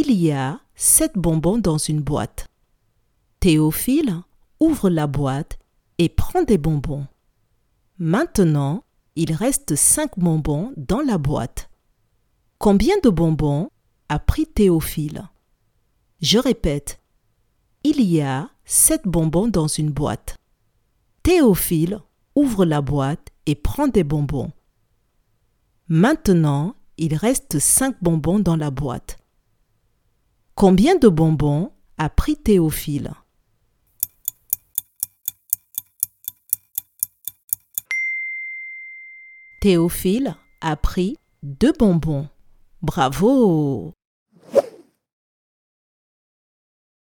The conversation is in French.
Il y a sept bonbons dans une boîte. Théophile ouvre la boîte et prend des bonbons. Maintenant, il reste cinq bonbons dans la boîte. Combien de bonbons a pris Théophile? Je répète, il y a sept bonbons dans une boîte. Théophile ouvre la boîte et prend des bonbons. Maintenant, il reste cinq bonbons dans la boîte. Combien de bonbons a pris Théophile? Théophile a pris deux bonbons. Bravo